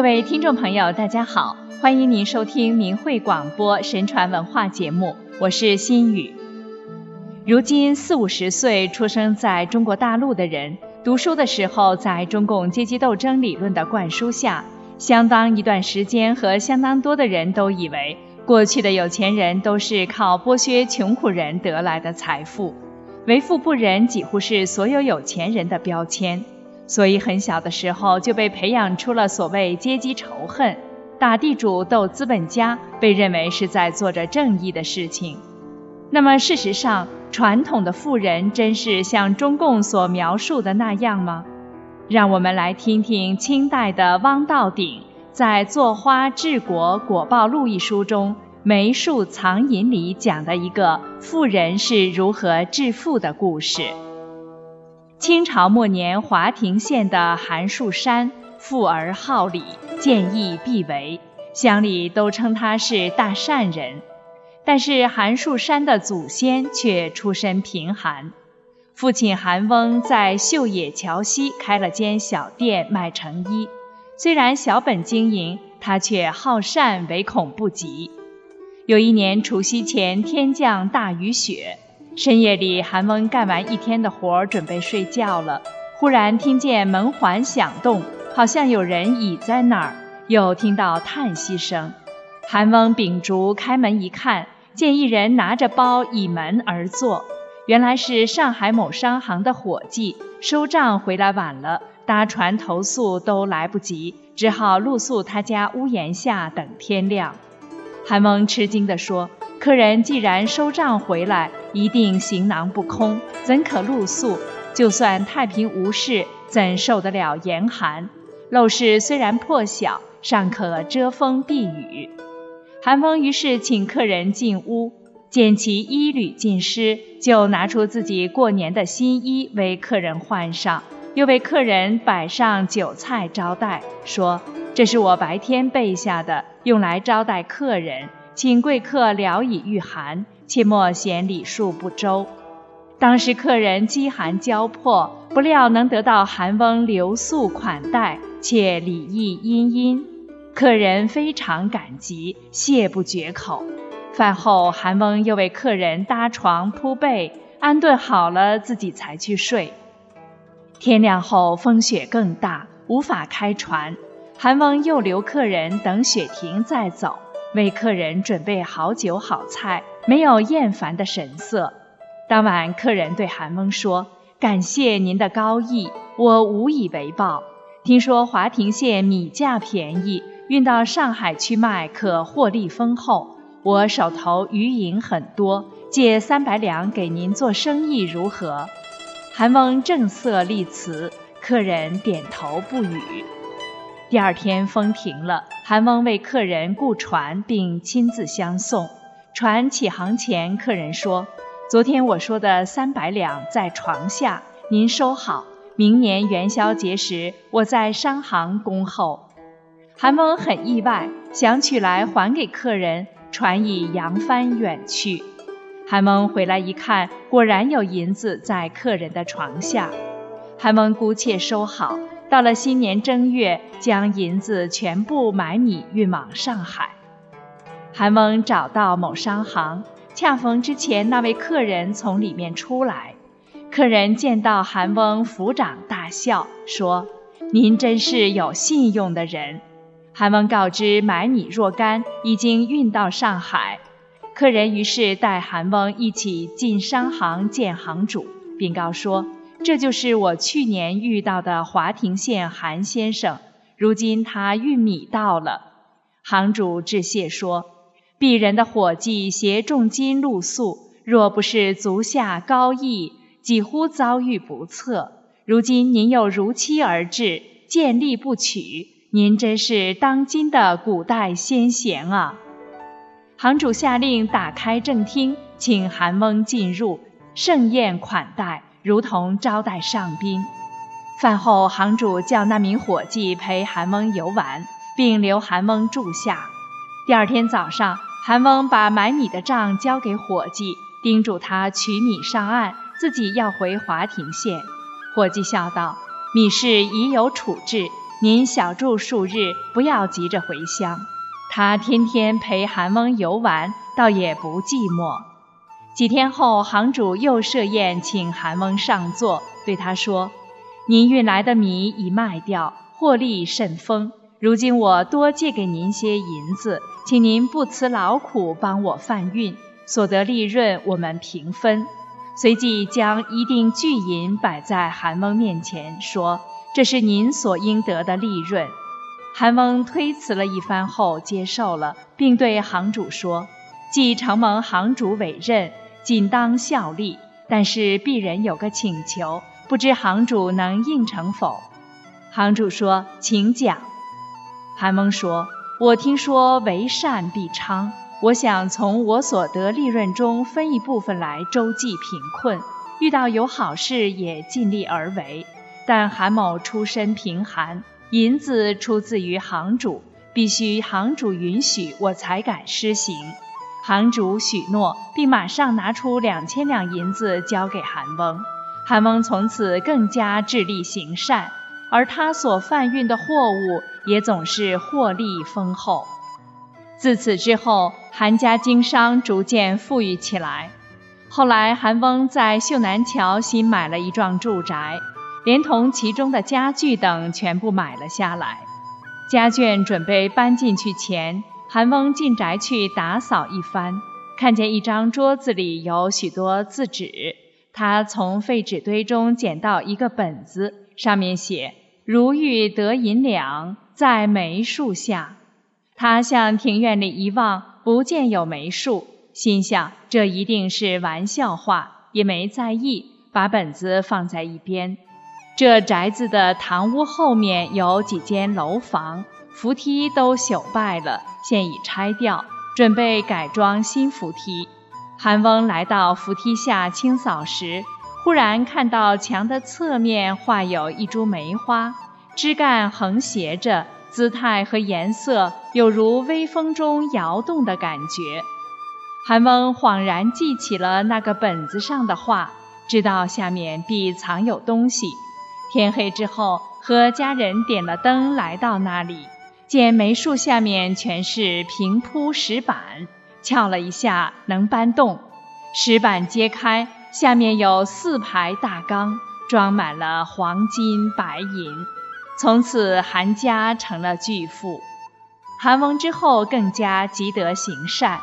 各位听众朋友，大家好，欢迎您收听明慧广播神传文化节目，我是心雨。如今四五十岁出生在中国大陆的人，读书的时候在中共阶级斗争理论的灌输下，相当一段时间和相当多的人都以为，过去的有钱人都是靠剥削穷苦人得来的财富，为富不仁几乎是所有有钱人的标签。所以很小的时候就被培养出了所谓阶级仇恨，打地主斗资本家被认为是在做着正义的事情。那么事实上，传统的富人真是像中共所描述的那样吗？让我们来听听清代的汪道鼎在《坐花治国果报录》一书中“梅树藏银”里讲的一个富人是如何致富的故事。清朝末年，华亭县的韩树山富而好礼，见义必为，乡里都称他是大善人。但是韩树山的祖先却出身贫寒，父亲韩翁在秀野桥西开了间小店卖成衣，虽然小本经营，他却好善，唯恐不及。有一年除夕前，天降大雨雪。深夜里，韩翁干完一天的活儿，准备睡觉了。忽然听见门环响动，好像有人倚在那儿，又听到叹息声。韩翁秉烛开门一看，见一人拿着包倚门而坐，原来是上海某商行的伙计，收账回来晚了，搭船投宿都来不及，只好露宿他家屋檐下等天亮。韩翁吃惊地说。客人既然收账回来，一定行囊不空，怎可露宿？就算太平无事，怎受得了严寒？陋室虽然破小，尚可遮风避雨。韩翁于是请客人进屋，见其衣履尽湿，就拿出自己过年的新衣为客人换上，又为客人摆上酒菜招待，说：“这是我白天备下的，用来招待客人。”请贵客聊以御寒，切莫嫌礼数不周。当时客人饥寒交迫，不料能得到韩翁留宿款待，且礼义殷殷，客人非常感激，谢不绝口。饭后，韩翁又为客人搭床铺被，安顿好了，自己才去睡。天亮后，风雪更大，无法开船，韩翁又留客人等雪停再走。为客人准备好酒好菜，没有厌烦的神色。当晚，客人对韩翁说：“感谢您的高义，我无以为报。听说华亭县米价便宜，运到上海去卖可获利丰厚。我手头余银很多，借三百两给您做生意，如何？”韩翁正色立辞，客人点头不语。第二天风停了，韩翁为客人雇船，并亲自相送。船起航前，客人说：“昨天我说的三百两在床下，您收好。明年元宵节时，我在商行恭候。”韩翁很意外，想取来还给客人，船已扬帆远去。韩翁回来一看，果然有银子在客人的床下。韩翁姑且收好。到了新年正月，将银子全部买米运往上海。韩翁找到某商行，恰逢之前那位客人从里面出来。客人见到韩翁，抚掌大笑，说：“您真是有信用的人。”韩翁告知买米若干已经运到上海。客人于是带韩翁一起进商行见行主，禀告说。这就是我去年遇到的华亭县韩先生，如今他运米到了。行主致谢说：“鄙人的伙计携重金露宿，若不是足下高义，几乎遭遇不测。如今您又如期而至，见利不取，您真是当今的古代先贤啊！”行主下令打开正厅，请韩翁进入，盛宴款待。如同招待上宾。饭后，行主叫那名伙计陪韩翁游玩，并留韩翁住下。第二天早上，韩翁把买米的账交给伙计，叮嘱他取米上岸，自己要回华亭县。伙计笑道：“米事已有处置，您小住数日，不要急着回乡。他天天陪韩翁游玩，倒也不寂寞。几天后，行主又设宴请韩翁上座，对他说：“您运来的米已卖掉，获利甚丰。如今我多借给您些银子，请您不辞劳苦帮我贩运，所得利润我们平分。”随即将一锭巨银摆在韩翁面前，说：“这是您所应得的利润。”韩翁推辞了一番后接受了，并对行主说：“既承蒙行主委任。”仅当效力，但是鄙人有个请求，不知行主能应承否？行主说：“请讲。”韩翁说：“我听说为善必昌，我想从我所得利润中分一部分来周济贫困，遇到有好事也尽力而为。但韩某出身贫寒，银子出自于行主，必须行主允许，我才敢施行。”行主许诺，并马上拿出两千两银子交给韩翁。韩翁从此更加致力行善，而他所贩运的货物也总是获利丰厚。自此之后，韩家经商逐渐富裕起来。后来，韩翁在秀南桥新买了一幢住宅，连同其中的家具等全部买了下来。家眷准备搬进去前。韩翁进宅去打扫一番，看见一张桌子里有许多字纸，他从废纸堆中捡到一个本子，上面写：“如欲得银两，在梅树下。”他向庭院里一望，不见有梅树，心想这一定是玩笑话，也没在意，把本子放在一边。这宅子的堂屋后面有几间楼房。扶梯都朽败了，现已拆掉，准备改装新扶梯。韩翁来到扶梯下清扫时，忽然看到墙的侧面画有一株梅花，枝干横斜着，姿态和颜色有如微风中摇动的感觉。韩翁恍然记起了那个本子上的话，知道下面必藏有东西。天黑之后，和家人点了灯，来到那里。见梅树下面全是平铺石板，撬了一下能搬动。石板揭开，下面有四排大缸，装满了黄金白银。从此韩家成了巨富。韩翁之后更加积德行善。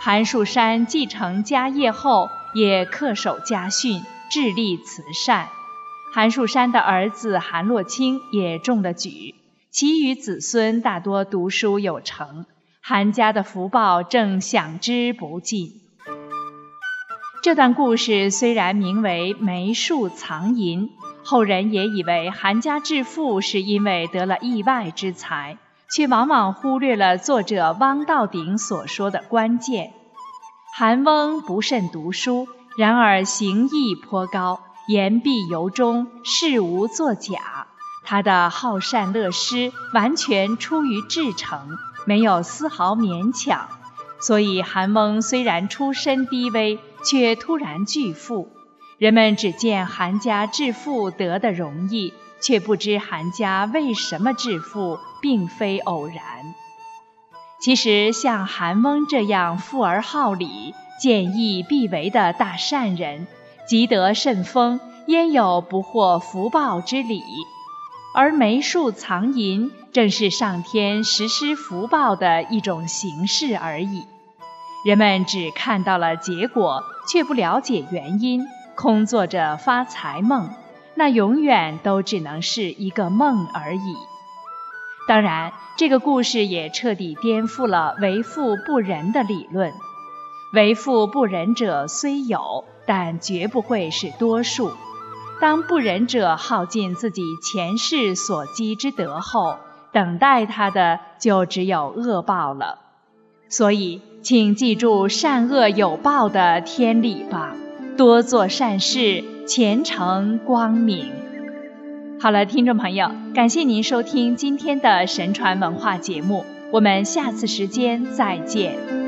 韩树山继承家业后，也恪守家训，致力慈善。韩树山的儿子韩洛清也中了举。其余子孙大多读书有成，韩家的福报正享之不尽。这段故事虽然名为“梅树藏银”，后人也以为韩家致富是因为得了意外之财，却往往忽略了作者汪道鼎所说的关键：韩翁不甚读书，然而行义颇高，言必由衷，事无作假。他的好善乐施完全出于至诚，没有丝毫勉强，所以韩翁虽然出身低微，却突然巨富。人们只见韩家致富得的容易，却不知韩家为什么致富，并非偶然。其实，像韩翁这样富而好礼、见义必为的大善人，积德甚丰，焉有不获福报之理？而梅树藏银，正是上天实施福报的一种形式而已。人们只看到了结果，却不了解原因，空做着发财梦，那永远都只能是一个梦而已。当然，这个故事也彻底颠覆了为富不仁的理论。为富不仁者虽有，但绝不会是多数。当不仁者耗尽自己前世所积之德后，等待他的就只有恶报了。所以，请记住善恶有报的天理吧，多做善事，前程光明。好了，听众朋友，感谢您收听今天的神传文化节目，我们下次时间再见。